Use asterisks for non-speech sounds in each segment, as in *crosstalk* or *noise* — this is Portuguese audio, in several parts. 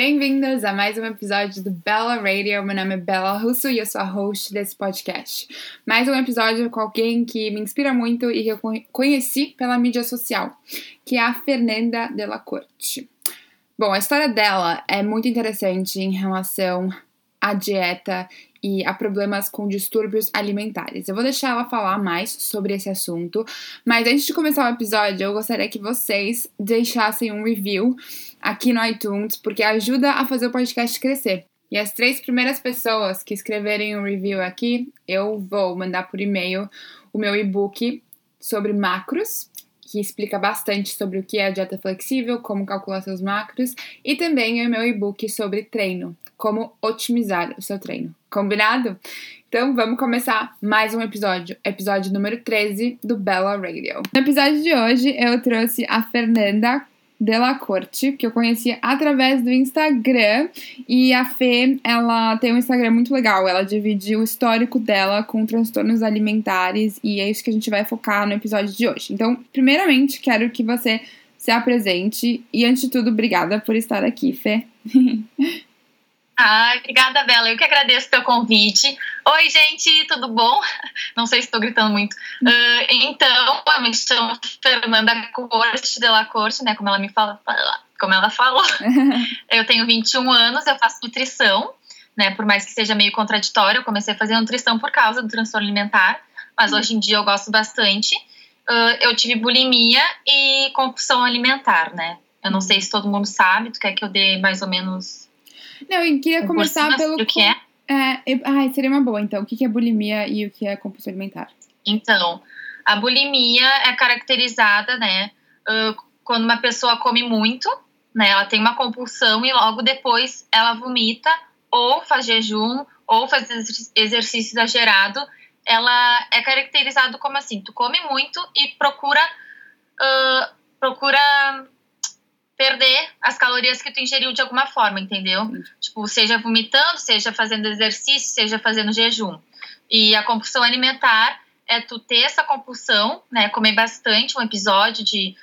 Bem-vindas a mais um episódio do Bella Radio. Meu nome é Bella Russo e eu sou a host desse podcast. Mais um episódio com alguém que me inspira muito e que eu conheci pela mídia social, que é a Fernanda Della Corte. Bom, a história dela é muito interessante em relação à dieta e a problemas com distúrbios alimentares. Eu vou deixar ela falar mais sobre esse assunto, mas antes de começar o episódio, eu gostaria que vocês deixassem um review aqui no iTunes, porque ajuda a fazer o podcast crescer. E as três primeiras pessoas que escreverem um review aqui, eu vou mandar por e-mail o meu e-book sobre macros, que explica bastante sobre o que é a dieta flexível, como calcular seus macros, e também o meu e-book sobre treino, como otimizar o seu treino. Combinado? Então vamos começar mais um episódio, episódio número 13 do Bella Radio. No episódio de hoje eu trouxe a Fernanda Della Corte, que eu conheci através do Instagram. E a Fê, ela tem um Instagram muito legal. Ela divide o histórico dela com transtornos alimentares e é isso que a gente vai focar no episódio de hoje. Então, primeiramente, quero que você se apresente e, antes de tudo, obrigada por estar aqui, Fê. *laughs* Ah, obrigada, Bela. Eu que agradeço o teu convite. Oi, gente, tudo bom? *laughs* Não sei se estou gritando muito. Uh, então, eu me chamo Fernanda Corte de la Corte, né? Como ela me fala, como ela falou. *laughs* eu tenho 21 anos, eu faço nutrição, né? Por mais que seja meio contraditório, eu comecei a fazer nutrição por causa do transtorno alimentar, mas hoje em dia eu gosto bastante. Uh, eu tive bulimia e compulsão alimentar, né? Eu não sei se todo mundo sabe, tu quer que eu dê mais ou menos não, eu queria começar pelo. O que é? É, eu, ai, seria uma boa, então. O que é bulimia e o que é compulsão alimentar? Então, a bulimia é caracterizada, né, quando uma pessoa come muito, né, ela tem uma compulsão e logo depois ela vomita, ou faz jejum, ou faz exercício exagerado. Ela é caracterizado como assim: tu come muito e procura. Uh, procura perder as calorias que tu ingeriu de alguma forma, entendeu? Sim. Tipo, seja vomitando, seja fazendo exercício, seja fazendo jejum. E a compulsão alimentar é tu ter essa compulsão, né? Comer bastante, um episódio de.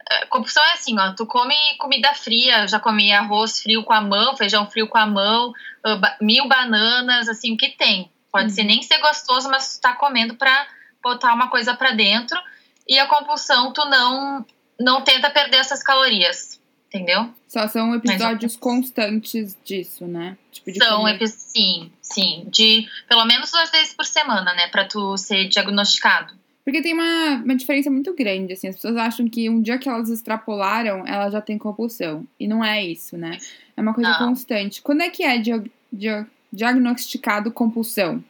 Uh, compulsão é assim, ó, tu come comida fria, já comi arroz frio com a mão, feijão frio com a mão, ba mil bananas, assim, o que tem. Pode uhum. ser nem ser gostoso, mas tu tá comendo pra botar uma coisa pra dentro. E a compulsão, tu não, não tenta perder essas calorias entendeu? Só são episódios constantes disso, né? Tipo são episódios, sim, sim, de pelo menos duas vezes por semana, né, para tu ser diagnosticado. Porque tem uma, uma diferença muito grande, assim, as pessoas acham que um dia que elas extrapolaram, ela já tem compulsão. E não é isso, né? É uma coisa não. constante. Quando é que é dia, dia, diagnosticado compulsão?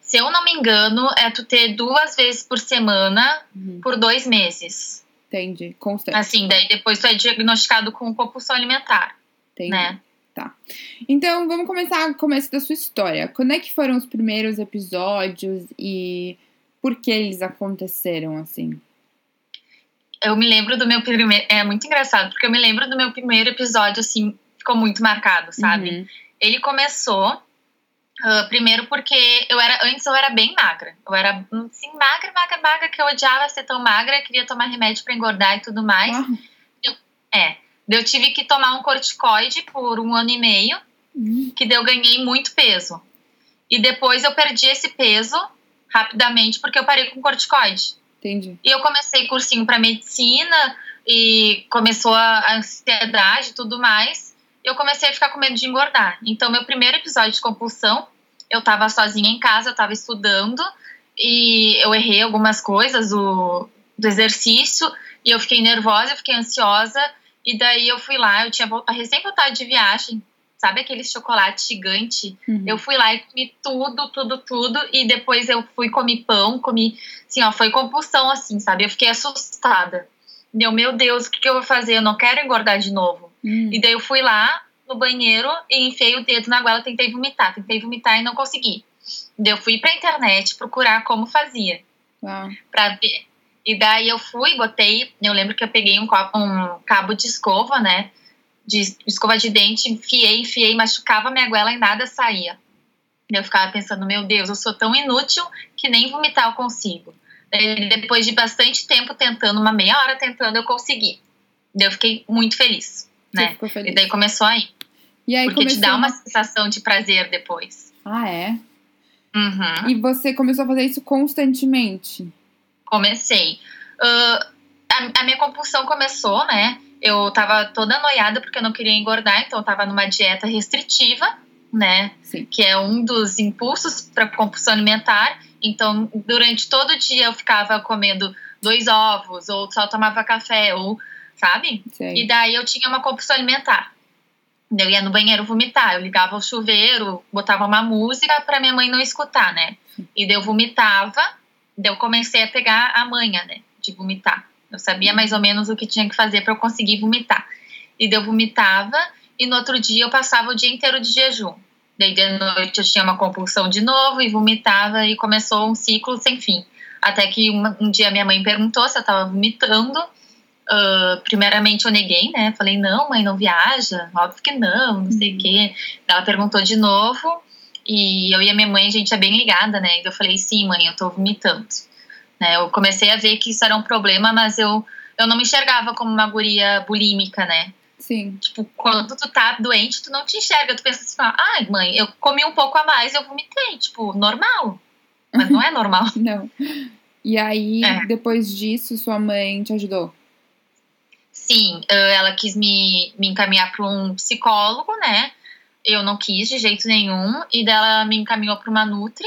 Se eu não me engano, é tu ter duas vezes por semana uhum. por dois meses. Entendi. Constante. Assim, daí depois tu é diagnosticado com compulsão alimentar. Entendi. Né? Tá. Então, vamos começar o começo da sua história. Quando é que foram os primeiros episódios e por que eles aconteceram assim? Eu me lembro do meu primeiro. É muito engraçado, porque eu me lembro do meu primeiro episódio, assim, ficou muito marcado, sabe? Uhum. Ele começou Uh, primeiro porque eu era antes eu era bem magra. Eu era assim, magra, magra, magra, que eu odiava ser tão magra, queria tomar remédio para engordar e tudo mais. Uhum. Eu, é. Eu tive que tomar um corticoide por um ano e meio, uhum. que eu ganhei muito peso. E depois eu perdi esse peso rapidamente porque eu parei com corticoide. Entendi. E eu comecei cursinho para medicina e começou a ansiedade e tudo mais eu comecei a ficar com medo de engordar. Então, meu primeiro episódio de compulsão, eu estava sozinha em casa, eu estava estudando e eu errei algumas coisas do, do exercício e eu fiquei nervosa, eu fiquei ansiosa e daí eu fui lá, eu tinha recém voltado de viagem, sabe aquele chocolate gigante? Uhum. Eu fui lá e comi tudo, tudo, tudo e depois eu fui comi pão, comi, assim, ó, foi compulsão assim, sabe? Eu fiquei assustada. Deu, meu Deus, o que, que eu vou fazer? Eu não quero engordar de novo. Hum. E daí eu fui lá no banheiro e enfiei o dedo na goela, tentei vomitar, tentei vomitar e não consegui. Daí eu fui pra internet procurar como fazia. Uau. Pra ver. E daí eu fui, botei, eu lembro que eu peguei um, copo, um cabo de escova, né? De escova de dente, enfiei, enfiei, machucava minha goela e nada saía. Eu ficava pensando, meu Deus, eu sou tão inútil que nem vomitar eu consigo. E depois de bastante tempo tentando, uma meia hora tentando, eu consegui. Eu fiquei muito feliz. Né? E daí começou aí. E aí Porque te dá uma sensação de prazer depois. Ah, é? Uhum. E você começou a fazer isso constantemente? Comecei. Ah, a, a minha compulsão começou, né? Eu tava toda noiada porque eu não queria engordar, então eu tava numa dieta restritiva, né? Sim. Que é um dos impulsos para compulsão alimentar. Então, durante todo o dia eu ficava comendo dois ovos, ou só tomava café, ou, sabe? E daí eu tinha uma compulsão alimentar. Eu ia no banheiro vomitar, eu ligava o chuveiro, botava uma música pra minha mãe não escutar, né? E daí eu vomitava, daí eu comecei a pegar a manha, né? De vomitar. Eu sabia mais ou menos o que tinha que fazer pra eu conseguir vomitar. E daí eu vomitava, e no outro dia eu passava o dia inteiro de jejum. Daí de noite eu tinha uma compulsão de novo e vomitava, e começou um ciclo sem fim. Até que uma- um dia minha mãe perguntou se eu tava vomitando. Ah, primeiramente eu neguei, né? Falei, não, mãe, não viaja. Óbvio que não, não sei o quê. Ela perguntou de novo. E eu e a minha mãe, a gente é bem ligada, né? E eu falei, sim, mãe, eu tô vomitando. Né? Eu comecei a ver que isso era um problema, mas eu, eu não me enxergava como uma guria bulímica, né? Sim. Tipo, quando tu tá doente, tu não te enxerga. Tu pensa assim, ah, ai, mãe, eu comi um pouco a mais, eu vomitei. Tipo, normal. Mas não é normal. *laughs* Não. E aí, É. depois disso, sua mãe te ajudou? Sim, eh, ela quis me, me encaminhar para um psicólogo, né? Eu não quis de jeito nenhum. E dela me encaminhou para uma Nutri,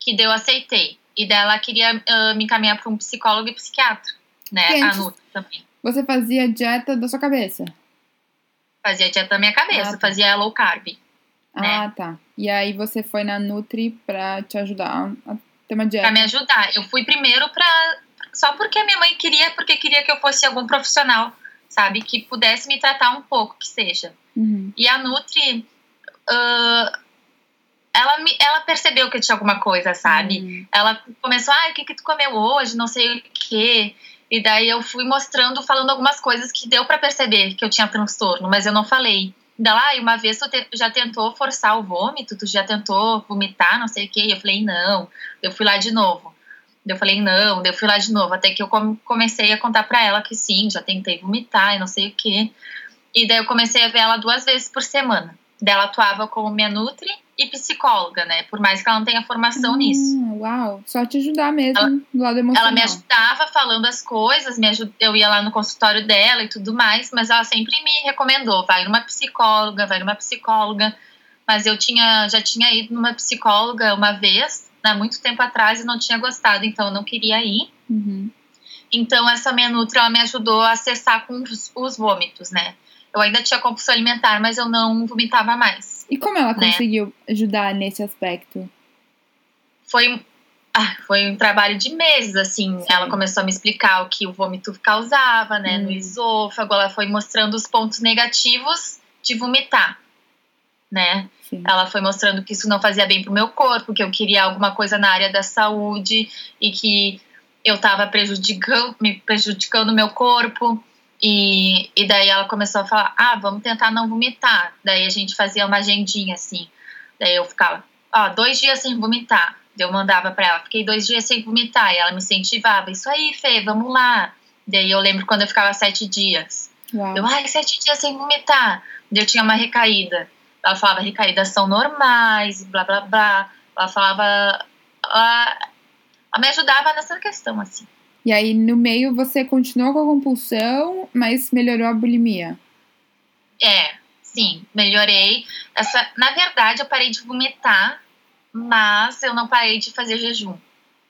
que eu aceitei. E dela queria eh, me encaminhar para um psicólogo e psiquiatra, né? A Nutri também. Você fazia dieta da sua cabeça? Fazia dieta da minha cabeça, Ah, tá. fazia low carb. Né? Ah, tá. E aí você foi na Nutri pra te ajudar a ter uma dieta. Pra me ajudar. Eu fui primeiro pra. Só porque a minha mãe queria, porque queria que eu fosse algum profissional, sabe? Que pudesse me tratar um pouco, que seja. Uhum. E a Nutri, ah, ela, me, ela percebeu que eu tinha alguma coisa, sabe? Hum. Ela começou, ah, o que que tu comeu hoje? Não sei o quê. E daí eu fui mostrando, falando algumas coisas que deu pra perceber que eu tinha transtorno, mas eu não falei. Daí, ah, e uma vez tu te- já tentou forçar o vômito, tu já tentou vomitar, não sei o quê. E eu falei, não. Eu fui lá de novo. Eu falei, não. Daí Eu fui lá de novo. Até que eu come- comecei a contar pra ela que sim, já tentei vomitar e não sei o quê. E daí eu comecei a ver ela duas vezes por semana. Daí ela atuava como minha Nutri e psicóloga, né? Por mais que ela não tenha formação Ah, nisso. Uau, só te ajudar mesmo Ela- do lado emocional. Ela me ajudava falando as coisas, me aju- eu ia lá no consultório dela e tudo mais, mas ela sempre me recomendou, vai numa psicóloga, vai numa psicóloga. Mas eu tinha, já tinha ido numa psicóloga uma vez, há muito tempo atrás, e não tinha gostado, então eu não queria ir. Uhum. Então essa minha Nutri, ela me ajudou a acessar com os, os vômitos, né? Eu ainda tinha compulsão alimentar, mas eu não vomitava mais. E como ela Né? conseguiu ajudar nesse aspecto? foi, ah, foi um trabalho de meses, assim. Sim. Ela começou a me explicar o que o vômito causava, né, no Hum. esôfago. Ela foi mostrando os pontos negativos de vomitar, né? Sim. Ela foi mostrando que isso não fazia bem pro meu corpo, que eu queria alguma coisa na área da saúde e que eu tava prejudicando, me prejudicando o meu corpo. E, e daí ela começou a falar: ah, vamos tentar não vomitar. Daí a gente fazia uma agendinha assim. Daí eu ficava, ó, dois dias sem vomitar. Eu mandava pra ela, fiquei dois dias sem vomitar. E ela me incentivava: isso aí, Fê, vamos lá. Daí eu lembro quando eu ficava sete dias. Uau. Eu, ai, sete dias sem vomitar. Daí eu tinha uma recaída. Ela falava, recaídas são normais, blá, blá, blá. Ela falava... Ela, ela me ajudava nessa questão, assim. E aí, no meio, você continuou com a compulsão, mas melhorou a bulimia. É, sim, melhorei. Essa, na verdade, eu parei de vomitar, mas eu não parei de fazer jejum,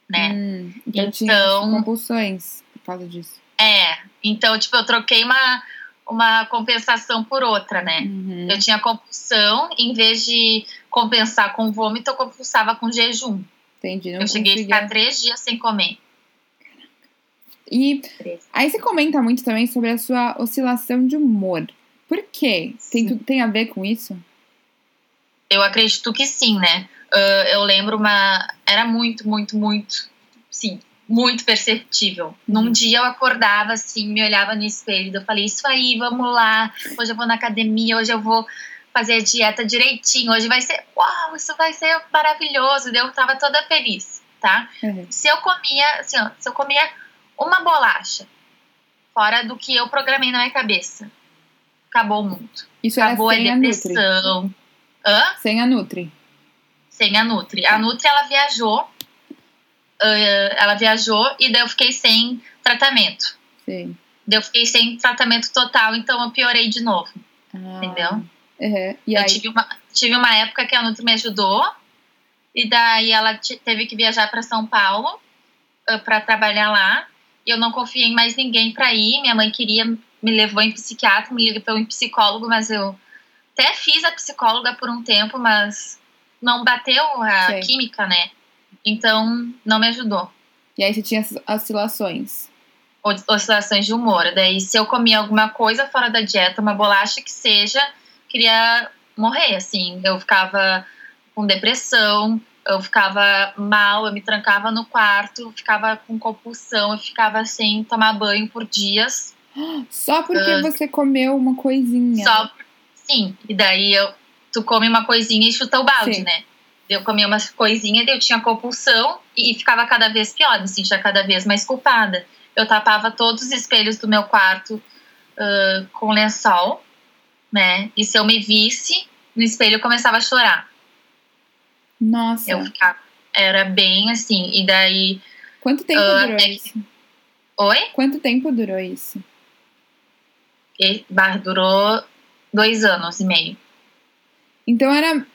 né? Hum, então, tinha Então- compulsões por causa disso. É, então, tipo, eu troquei uma, uma compensação por outra, né? Uhum. Eu tinha compulsão, em vez de compensar com vômito, eu compulsava com jejum. Entendi. Não eu cheguei a ficar três dias sem comer. E aí você comenta muito também sobre a sua oscilação de humor. Por quê? Tem, Sim. tem a ver com isso? Eu acredito que sim, né? Ah, eu lembro uma. Era muito, muito, muito. Sim, muito perceptível. Num Uhum. dia eu acordava assim, me olhava no espelho, eu falei: Isso aí, vamos lá. Hoje eu vou na academia, hoje eu vou fazer a dieta direitinho. Hoje vai ser. Uau, isso vai ser maravilhoso. Eu tava toda feliz, tá? Uhum. Se eu comia, assim, ó, se eu comia uma bolacha, fora do que eu programei na minha cabeça, acabou o mundo. Isso acabou a depressão. A. Hã? Sem a Nutri. Sem a Nutri. A Nutri, ela viajou. Uh, ela viajou e daí eu fiquei sem tratamento. Sim. Daí eu fiquei sem tratamento total, então eu piorei de novo. Ah, Entendeu? uhum. Eu aí, tive uma, tive uma época que a Nutri me ajudou, e daí ela te- teve que viajar para São Paulo para trabalhar lá. E eu não confiei em mais ninguém para ir. Minha mãe queria, me levou em psiquiatra, me levou em psicólogo, mas eu até fiz a psicóloga por um tempo, mas não bateu a Sei. química, né? Então não me ajudou. e aí você tinha oscilações. Os- Oscilações de humor. Daí, se eu comia alguma coisa fora da dieta, uma bolacha que seja, queria morrer, assim. Eu ficava com depressão, eu ficava mal, eu me trancava no quarto, ficava com compulsão, eu ficava sem tomar banho por dias. Só porque Ah. você comeu uma coisinha. Só, sim. E daí eu, tu come uma coisinha e chuta o balde, Sim. né? Eu comia umas coisinhas, eu tinha compulsão e, ficava cada vez pior, me sentia cada vez mais culpada. Eu tapava todos os espelhos do meu quarto ah, com lençol, né? E se eu me visse no espelho, eu começava a chorar. Nossa. Eu ficava. Era bem assim. E daí. Quanto tempo Ah, durou é que- isso? Oi? Quanto tempo durou isso? E, bah, durou dois anos e meio. Então era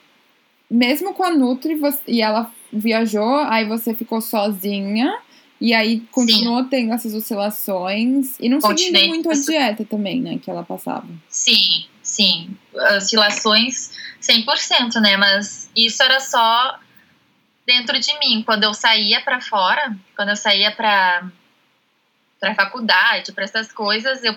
mesmo com a Nutri você- e ela viajou, aí você ficou sozinha e aí continuou tendo essas oscilações e não seguindo muito a dieta também, né, que ela passava. Sim, sim. Oscilações 100%, né? Mas isso era só dentro de mim. Quando eu saía pra fora, quando eu saía pra para faculdade, para essas coisas, eu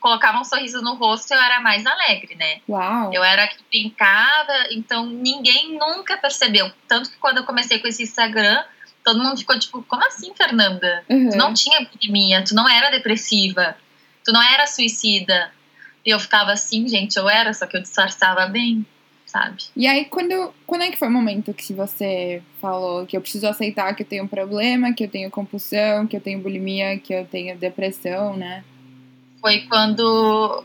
colocava um sorriso no rosto e eu era mais alegre, né? Uau. Eu era que brincava, então ninguém nunca percebeu. Tanto que quando eu comecei com esse Instagram, todo mundo ficou tipo, como assim, Fernanda? Uhum. Tu não tinha bulimia, tu não era depressiva, tu não era suicida. E eu ficava assim, gente, eu era, só que eu disfarçava bem, sabe? E aí quando quando é que foi o momento que você falou que eu preciso aceitar que eu tenho um problema, que eu tenho compulsão, que eu tenho bulimia, que eu tenho depressão, né? Foi quando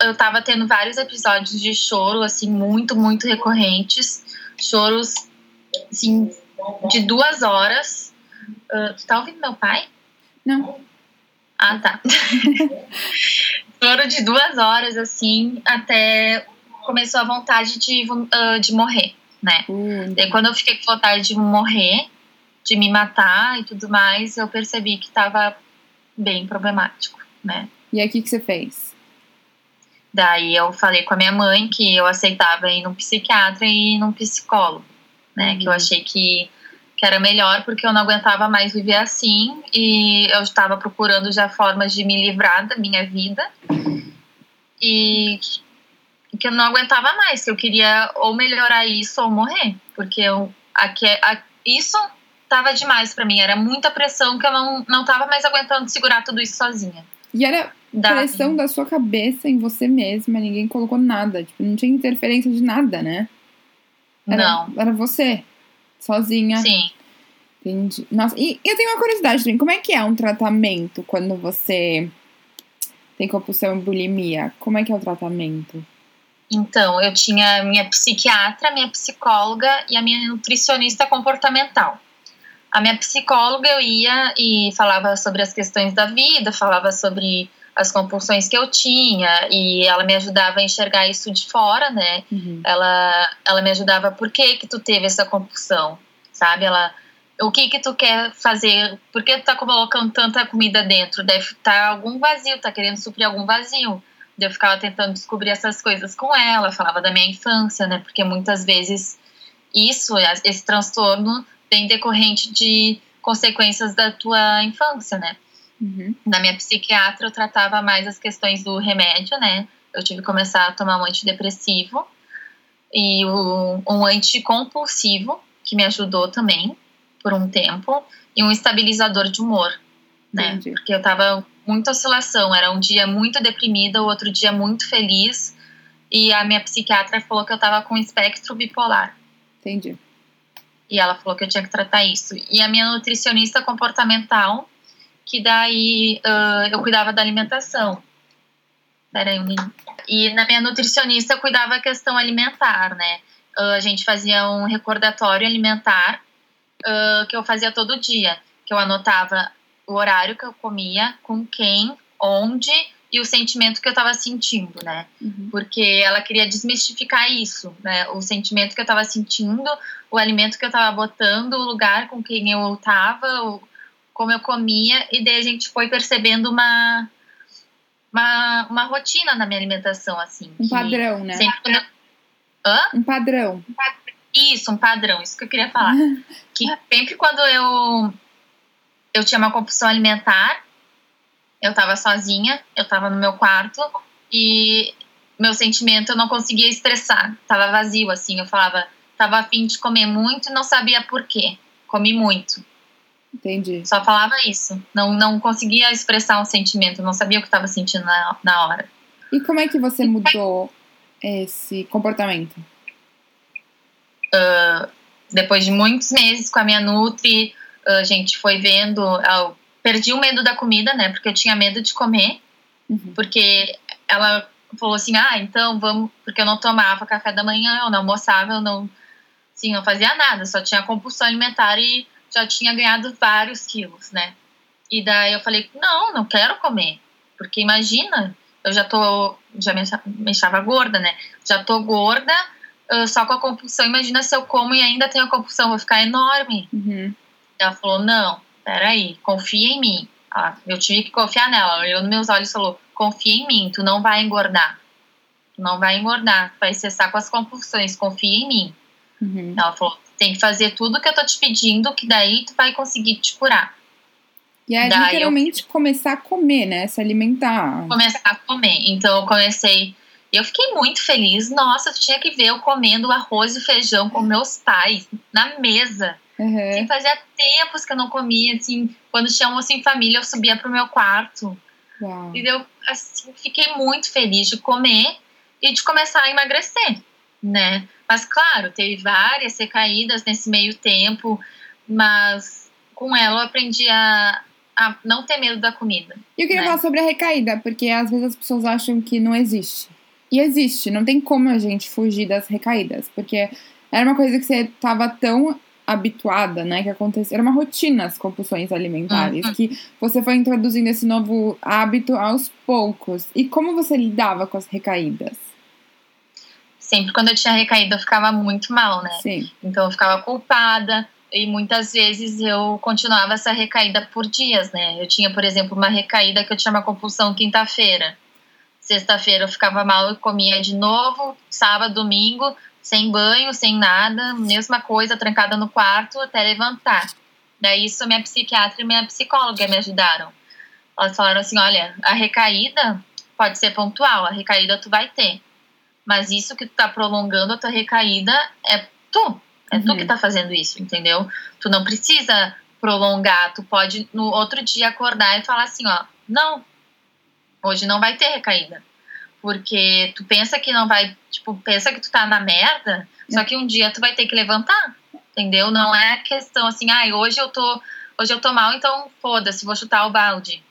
eu tava tendo vários episódios de choro, assim, muito, muito recorrentes. Choros, assim, de duas horas. Ah, tu tá ouvindo meu pai? Não. Ah, tá. *laughs* Choro de duas horas, assim, até começou a vontade de, ah, de morrer, né? Uh, Daí quando eu fiquei com vontade de morrer, de me matar e tudo mais, eu percebi que tava bem problemático, né? e aí o que que você fez? Daí eu falei com a minha mãe que eu aceitava ir num psiquiatra e ir num psicólogo, né? Uhum. Que eu achei que, que era melhor porque eu não aguentava mais viver assim e eu estava procurando já formas de me livrar da minha vida e que eu não aguentava mais, que eu queria ou melhorar isso ou morrer, porque eu, aqui, a, isso tava demais pra mim, era muita pressão que eu não, não tava mais aguentando segurar tudo isso sozinha. E era Da- pressão da sua cabeça em você mesma, ninguém colocou nada, tipo, não tinha interferência de nada, né? Era, Não, Era você, sozinha. sim. Entendi. Nossa, e eu tenho uma curiosidade também, como é que é um tratamento quando você tem compulsão e bulimia? Como é que é o tratamento? Então, eu tinha minha psiquiatra, minha psicóloga e a minha nutricionista comportamental. A minha psicóloga eu ia e falava sobre as questões da vida, falava sobre as compulsões que eu tinha e ela me ajudava a enxergar isso de fora, né? Uhum. Ela, ela me ajudava por que que tu teve essa compulsão, sabe? Ela, o que que tu quer fazer? Por que tu tá colocando tanta comida dentro? Deve estar algum vazio, tá querendo suprir algum vazio. Eu ficava tentando descobrir essas coisas com ela, falava da minha infância, né? Porque muitas vezes isso, esse transtorno, vem decorrente de consequências da tua infância, né? Uhum. Na minha psiquiatra, eu tratava mais as questões do remédio, né? Eu tive que começar a tomar um antidepressivo e o- um anticompulsivo, que me ajudou também por um tempo, e um estabilizador de humor, né? Entendi. Porque eu tava muita oscilação, era um dia muito deprimida, o outro dia muito feliz, e a minha psiquiatra falou que eu tava com espectro bipolar. Entendi. E ela falou que eu tinha que tratar isso. E a minha nutricionista comportamental, que daí ah, eu cuidava da alimentação. Peraí, um minuto. E na minha nutricionista eu cuidava a questão alimentar, né? Uh, a gente fazia um recordatório alimentar uh, que eu fazia todo dia, que eu anotava o horário que eu comia, com quem, onde e o sentimento que eu estava sentindo, né? Uhum. Porque ela queria desmistificar isso, né? O sentimento que eu estava sentindo, o alimento que eu estava botando, o lugar com quem eu estava, como eu comia, e daí a gente foi percebendo uma uma, uma rotina na minha alimentação, assim. Um padrão, né? Sempre... Hã? Um padrão. Isso, um padrão, isso que eu queria falar. *laughs* que sempre quando eu, eu tinha uma compulsão alimentar, eu tava sozinha, eu tava no meu quarto e meu sentimento eu não conseguia expressar, tava vazio, assim, eu falava, tava afim de comer muito e não sabia por quê, comi muito. Entendi. Só falava isso. Não, não conseguia expressar um sentimento, não sabia o que estava sentindo na, na hora. E como é que você mudou esse comportamento? Uh, depois de muitos meses com a minha Nutri, a gente foi vendo. Eu perdi o medo da comida, né? Porque eu tinha medo de comer. Uhum. Porque ela falou assim: ah, então vamos. Porque eu não tomava café da manhã, eu não almoçava, eu não. Sim, não fazia nada, só tinha compulsão alimentar e já tinha ganhado vários quilos, né? E daí eu falei, não, não quero comer. Porque imagina, eu já tô, já me, me achava gorda, né? Já tô gorda, uh, só com a compulsão. Imagina se eu como e ainda tenho a compulsão, vou ficar enorme. Uhum. Ela falou, não, peraí, confia em mim. Eu tive que confiar nela. Ela olhou nos meus olhos e falou, confia em mim, tu não vai engordar. Tu não vai engordar, tu vai cessar com as compulsões, confia em mim. Uhum. Ela falou, tem que fazer tudo que eu tô te pedindo, que daí tu vai conseguir te curar. E é daí literalmente eu... começar a comer, né? Se alimentar. Começar a comer. Então eu comecei. Eu fiquei muito feliz. Nossa, tu tinha que ver eu comendo arroz e feijão com meus pais na mesa. Uhum. Assim, fazia tempos que eu não comia, assim, quando almoço em família, eu subia pro meu quarto. Uau. E eu assim, fiquei muito feliz de comer e de começar a emagrecer, né? Mas, claro, teve várias recaídas nesse meio tempo, mas com ela eu aprendi a, a não ter medo da comida. E eu queria né? falar sobre a recaída, porque às vezes as pessoas acham que não existe. E existe, não tem como a gente fugir das recaídas, porque era uma coisa que você estava tão habituada, né, que acontecia, era uma rotina as compulsões alimentares, uhum. que você foi introduzindo esse novo hábito aos poucos. E como você lidava com as recaídas? sempre quando eu tinha recaído eu ficava muito mal, né? Sim. Então eu ficava culpada e muitas vezes eu continuava essa recaída por dias, né? Eu tinha, por exemplo, uma recaída que eu tinha uma compulsão quinta-feira. Sexta-feira eu ficava mal e comia de novo, sábado, domingo, sem banho, sem nada, mesma coisa, trancada no quarto até levantar. Daí isso minha psiquiatra e minha psicóloga me ajudaram. Elas falaram assim, olha, a recaída pode ser pontual, a recaída tu vai ter mas isso que tu tá prolongando a tua recaída é tu. É uhum. tu que tá fazendo isso, entendeu? Tu não precisa prolongar, tu pode no outro dia acordar e falar assim, ó, não, hoje não vai ter recaída. Porque tu pensa que não vai, tipo, pensa que tu tá na merda, só que um dia tu vai ter que levantar, entendeu? Não é questão assim, ai, ah, hoje eu tô, hoje eu tô mal, então foda-se, vou chutar o balde.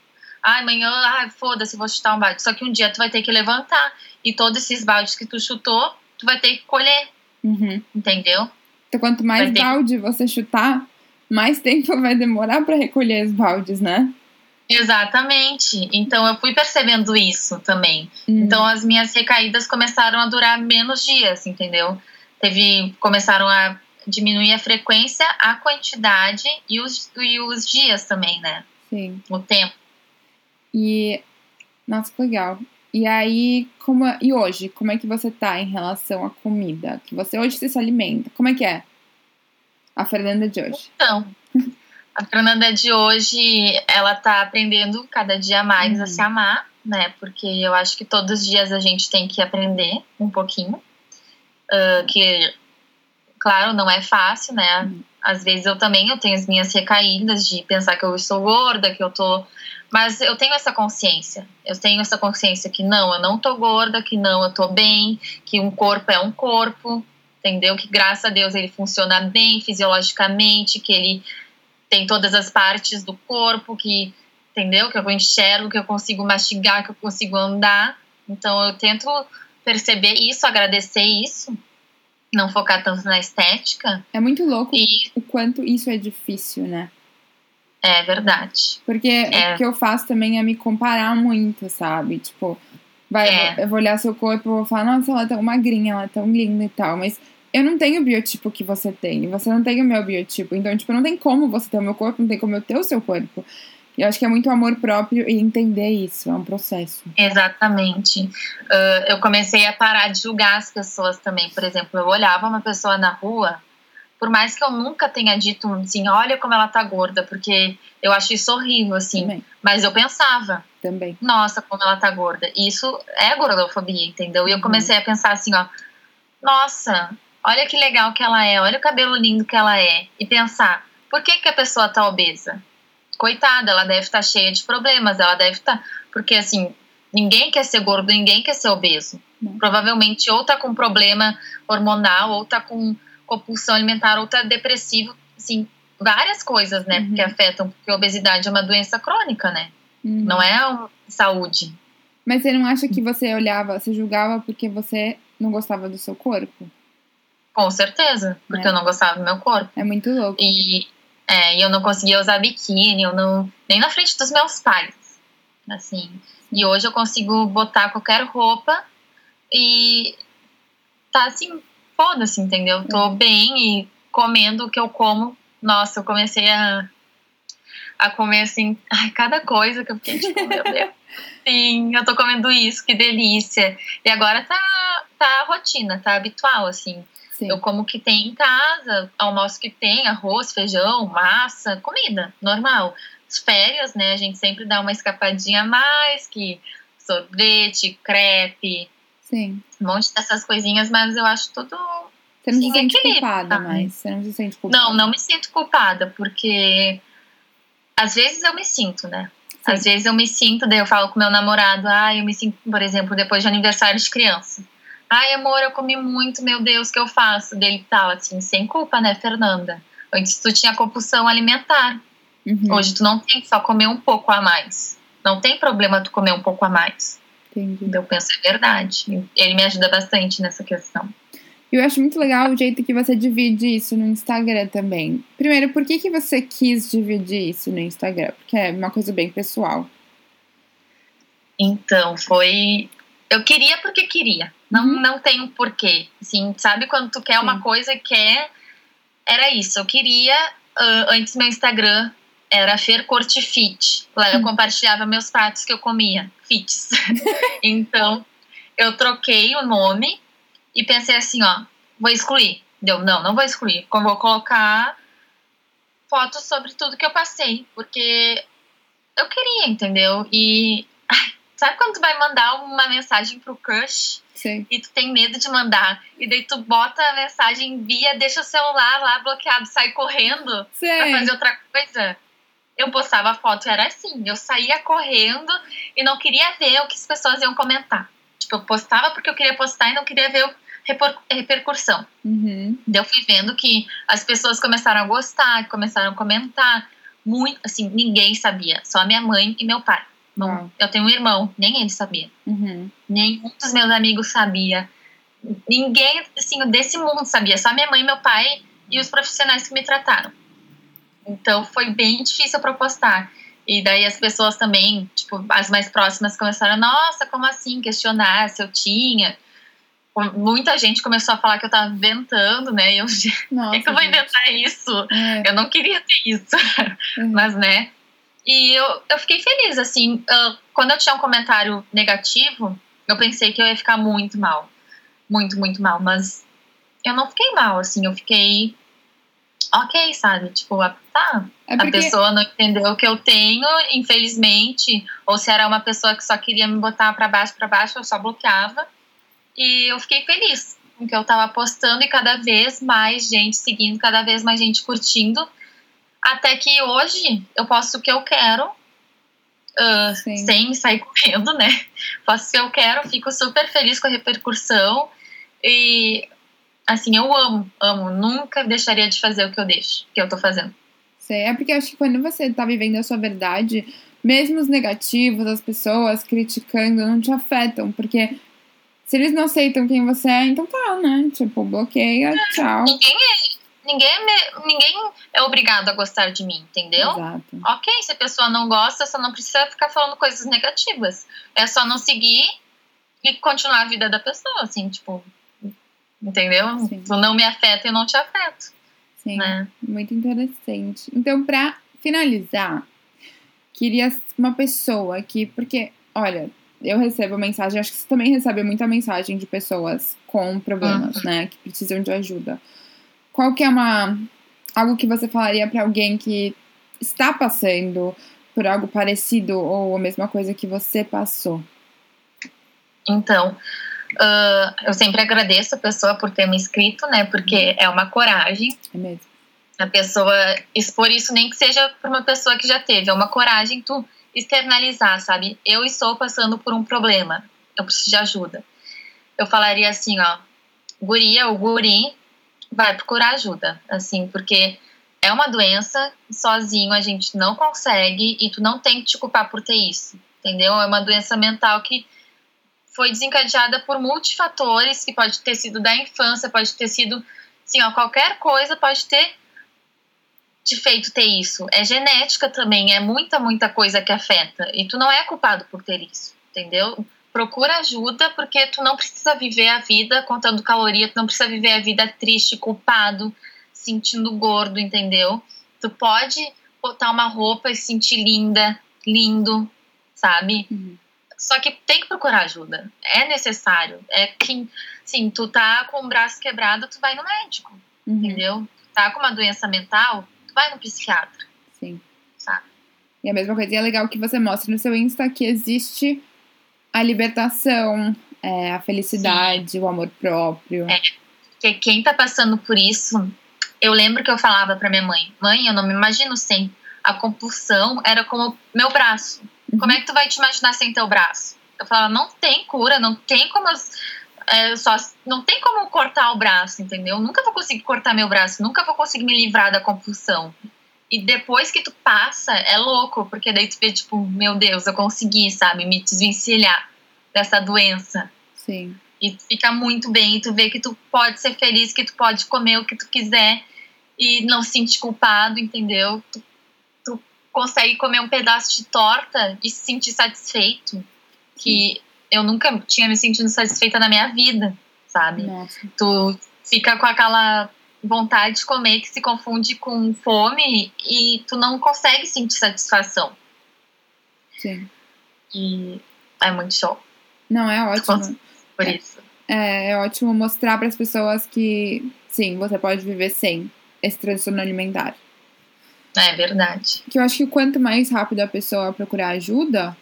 Ai, amanhã, ai, foda-se, vou chutar um balde. Só que um dia tu vai ter que levantar. E todos esses baldes que tu chutou, tu vai ter que colher. Uhum. Entendeu? Então, quanto mais balde que... você chutar, mais tempo *laughs* vai demorar para recolher os baldes, né? Exatamente. Então eu fui percebendo isso também. Uhum. Então as minhas recaídas começaram a durar menos dias, entendeu? Teve começaram a diminuir a frequência, a quantidade e os, e os dias também, né? Sim. O tempo. E nossa, que legal. E aí, como é, e hoje, como é que você tá em relação à comida? Que você hoje se alimenta? Como é que é? A Fernanda de hoje. Então, a Fernanda de hoje, ela tá aprendendo cada dia mais uhum. a se amar, né? Porque eu acho que todos os dias a gente tem que aprender um pouquinho. Uh, que, claro, não é fácil, né? Uhum. Às vezes eu também eu tenho as minhas recaídas de pensar que eu estou gorda, que eu tô mas eu tenho essa consciência. Eu tenho essa consciência que não, eu não tô gorda, que não, eu tô bem, que um corpo é um corpo, entendeu? Que graças a Deus ele funciona bem fisiologicamente, que ele tem todas as partes do corpo, que entendeu? Que eu enxergo, que eu consigo mastigar, que eu consigo andar, Então eu tento perceber isso, agradecer isso, não focar tanto na estética. É muito louco e... o quanto isso é difícil, né? É verdade. Porque é. o que eu faço também é me comparar muito, sabe? Tipo, vai, é. eu vou olhar seu corpo e vou falar, nossa, ela é tão magrinha, ela é tão linda e tal, mas eu não tenho o biotipo que você tem, você não tem o meu biotipo. Então, tipo, não tem como você ter o meu corpo, não tem como eu ter o seu corpo. E eu acho que é muito amor próprio e entender isso, é um processo. Exatamente. Uh, eu comecei a parar de julgar as pessoas também. Por exemplo, eu olhava uma pessoa na rua, por mais que eu nunca tenha dito assim, olha como ela tá gorda, porque eu acho isso horrível, assim. Também. Mas eu pensava. Também. Nossa, como ela tá gorda. Isso é gordofobia, entendeu? E eu uhum. comecei a pensar assim, ó. Nossa, olha que legal que ela é, olha o cabelo lindo que ela é. E pensar, por que, que a pessoa tá obesa? Coitada, ela deve estar tá cheia de problemas, ela deve estar. Tá... Porque assim, ninguém quer ser gordo, ninguém quer ser obeso. Não. Provavelmente ou tá com problema hormonal, ou tá com compulsão alimentar, ou tá depressivo, assim, várias coisas, né, uhum. que afetam, porque a obesidade é uma doença crônica, né? Uhum. Não é saúde. Mas você não acha que você olhava, você julgava porque você não gostava do seu corpo? Com certeza, porque é. eu não gostava do meu corpo. É muito louco. E é, eu não conseguia usar biquíni, eu não nem na frente dos meus pais, assim. E hoje eu consigo botar qualquer roupa e tá assim, foda-se, entendeu? Tô é. bem e comendo o que eu como. Nossa, eu comecei a a comer assim, ai, cada coisa que eu fiquei tipo, meu Deus. *laughs* Sim, eu tô comendo isso, que delícia. E agora tá, tá a rotina, tá habitual, assim. Sim. Eu como que tem em casa, almoço que tem, arroz, feijão, massa, comida, normal. As férias, né, a gente sempre dá uma escapadinha a mais, que sorvete, crepe, Sim. um monte dessas coisinhas, mas eu acho tudo Você não se sente culpada mais, você não se sente culpada. Não, não me sinto culpada, porque às vezes eu me sinto, né? Sim. Às vezes eu me sinto, daí eu falo com meu namorado, ah, eu me sinto, por exemplo, depois de aniversário de criança. Ai, amor, eu comi muito, meu Deus, o que eu faço? Dele tal, assim, sem culpa, né, Fernanda? Antes tu tinha compulsão alimentar. Uhum. Hoje tu não tem só comer um pouco a mais. Não tem problema tu comer um pouco a mais. Entendi. Eu penso, é verdade. Ele me ajuda bastante nessa questão. Eu acho muito legal o jeito que você divide isso no Instagram também. Primeiro, por que, que você quis dividir isso no Instagram? Porque é uma coisa bem pessoal. Então, foi. Eu queria porque queria. Não, uhum. não tem um porquê. Assim, sabe quando tu quer Sim. uma coisa e quer. Era isso. Eu queria. Uh, antes meu Instagram era Fer Corte Fit. Lá eu uhum. compartilhava meus pratos que eu comia. Fits. *laughs* então, eu troquei o nome e pensei assim, ó, vou excluir. Deu, não, não vou excluir. Vou colocar fotos sobre tudo que eu passei. Porque eu queria, entendeu? E. Sabe quando tu vai mandar uma mensagem pro crush Sim. e tu tem medo de mandar. E daí tu bota a mensagem, envia, deixa o celular lá bloqueado, sai correndo Sim. pra fazer outra coisa. Eu postava foto, era assim, eu saía correndo e não queria ver o que as pessoas iam comentar. Tipo, eu postava porque eu queria postar e não queria ver a repercussão. Uhum. Daí eu fui vendo que as pessoas começaram a gostar, começaram a comentar. Muito, assim, ninguém sabia, só minha mãe e meu pai. Não, eu tenho um irmão, nem ele sabia. Uhum. Nenhum dos meus amigos sabia. Ninguém, assim, desse mundo sabia. Só minha mãe, meu pai e os profissionais que me trataram. Então foi bem difícil para postar. E daí as pessoas também, tipo, as mais próximas começaram, nossa, como assim? Questionar se eu tinha. Muita gente começou a falar que eu tava inventando, né? E eu, por que, que eu vou inventar isso? É. Eu não queria ter isso. Uhum. Mas, né? E eu, eu fiquei feliz, assim. Quando eu tinha um comentário negativo, eu pensei que eu ia ficar muito mal. Muito, muito mal. Mas eu não fiquei mal, assim. Eu fiquei ok, sabe? Tipo, tá. É porque... A pessoa não entendeu o que eu tenho, infelizmente. Ou se era uma pessoa que só queria me botar para baixo, para baixo, eu só bloqueava. E eu fiquei feliz com que eu tava postando e cada vez mais gente seguindo, cada vez mais gente curtindo. Até que hoje eu posto o que eu quero, uh, sem sair correndo, né? Faço o que eu quero, fico super feliz com a repercussão. E, assim, eu amo, amo. Nunca deixaria de fazer o que eu deixo, que eu tô fazendo. É porque eu acho que quando você tá vivendo a sua verdade, mesmo os negativos, as pessoas criticando, não te afetam, porque se eles não aceitam quem você é, então tá, né? Tipo, bloqueia, tchau. Ninguém é, ninguém, é, ninguém é obrigado a gostar de mim, entendeu? Exato. Ok, se a pessoa não gosta, só não precisa ficar falando coisas negativas. É só não seguir e continuar a vida da pessoa, assim, tipo, entendeu? Sim. Tu não me afeta e eu não te afeto. Sim, Né? muito interessante. Então, pra finalizar, queria uma pessoa que, porque, olha, eu recebo mensagem, acho que você também recebe muita mensagem de pessoas com problemas, Uhum. né, que precisam de ajuda. Qual que é uma algo que você falaria pra alguém que está passando por algo parecido ou a mesma coisa que você passou? Então, ah, eu sempre agradeço a pessoa por ter me inscrito, né? Porque é uma coragem É mesmo? a pessoa expor isso, nem que seja para uma pessoa que já teve. É uma coragem tu externalizar, sabe? Eu estou passando por um problema, eu preciso de ajuda. Eu falaria assim, ó, guria ou guri, vai procurar ajuda, assim, porque é uma doença, sozinho a gente não consegue e tu não tem que te culpar por ter isso, entendeu? É uma doença mental que foi desencadeada por multifatores, que pode ter sido da infância, pode ter sido, assim, ó, qualquer coisa pode ter te feito ter isso. É genética também, é muita, muita coisa que afeta. E tu não é culpado por ter isso, entendeu? Procura ajuda, porque tu não precisa viver a vida contando caloria, tu não precisa viver a vida triste, culpado, sentindo gordo, entendeu? Tu pode botar uma roupa e se sentir linda, lindo, sabe? Uhum. Só que tem que procurar ajuda. É necessário. É que, sim, tu tá com o braço quebrado, tu vai no médico, Uhum. entendeu? Tá com uma doença mental, tu vai no psiquiatra, Sim. sabe? E a mesma coisa, e é legal que você mostre no seu Insta que existe a libertação, é, a felicidade, o amor próprio. É. Porque quem tá passando por isso, eu lembro que eu falava pra minha mãe, mãe, eu não me imagino sem. A compulsão era como meu braço. Uhum. Como é que tu vai te imaginar sem teu braço? Eu falava, não tem cura, não tem como é, só não tem como cortar o braço, entendeu? Nunca vou conseguir cortar meu braço, nunca vou conseguir me livrar da compulsão. E depois que tu passa, é louco, porque daí tu vê, tipo, meu Deus, eu consegui, sabe, me desvencilhar dessa doença. Sim. E tu fica muito bem, e tu vê que tu pode ser feliz, que tu pode comer o que tu quiser e não se sentir culpado, entendeu? Tu, tu consegue comer um pedaço de torta e se sentir satisfeito, que eu nunca tinha me sentido satisfeita na minha vida, sabe? Nossa. Tu fica com aquela vontade de comer que se confunde com fome e tu não consegue sentir satisfação. Sim. E é muito show Não, é ótimo. *laughs* por É. isso. É, é ótimo mostrar para as pessoas que, sim, você pode viver sem esse transtorno alimentar. É verdade. Que eu acho que quanto mais rápido a pessoa procurar ajuda,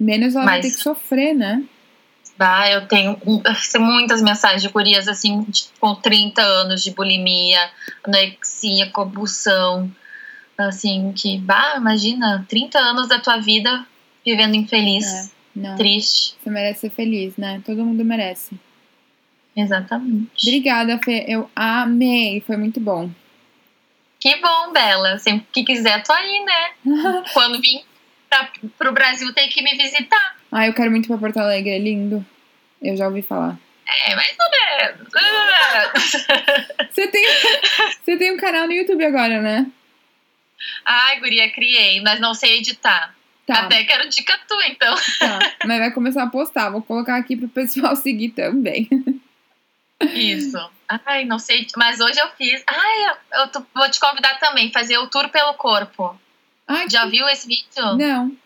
menos ela vai ter que sofrer, né? Bah, eu tenho muitas mensagens de gurias assim, com 30 anos de bulimia, anorexia, compulsão. Assim, que, bah, imagina, 30 anos da tua vida vivendo infeliz, É. Triste. você merece ser feliz, né? Todo mundo merece. Exatamente. Obrigada, Fê. Eu amei. Foi muito bom. Que bom, Bela. Sempre que quiser, tô aí, né? *laughs* Quando vim pra, pro Brasil, tem que me visitar. Ah, eu quero muito pra Porto Alegre. É lindo. Eu já ouvi falar. É, mais ou menos. *laughs* Você tem, você tem um canal no YouTube agora, né? Ai, guria, criei, mas não sei editar. Tá, Até quero dica tua, então. tá. Mas vai começar a postar. Vou colocar aqui pro pessoal *laughs* seguir também. Isso. Ai, não sei. Mas hoje eu fiz. Ai, eu, eu tô- vou te convidar também, fazer o tour pelo corpo. Ai, Já viu esse vídeo? Não.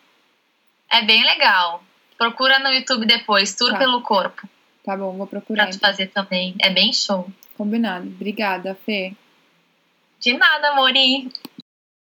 É bem legal. Procura no YouTube depois, tour Tá. pelo corpo. Tá bom, vou Pra procurar. te então. fazer também. É bem show. Combinado. Obrigada, Fê. De nada, Amorim.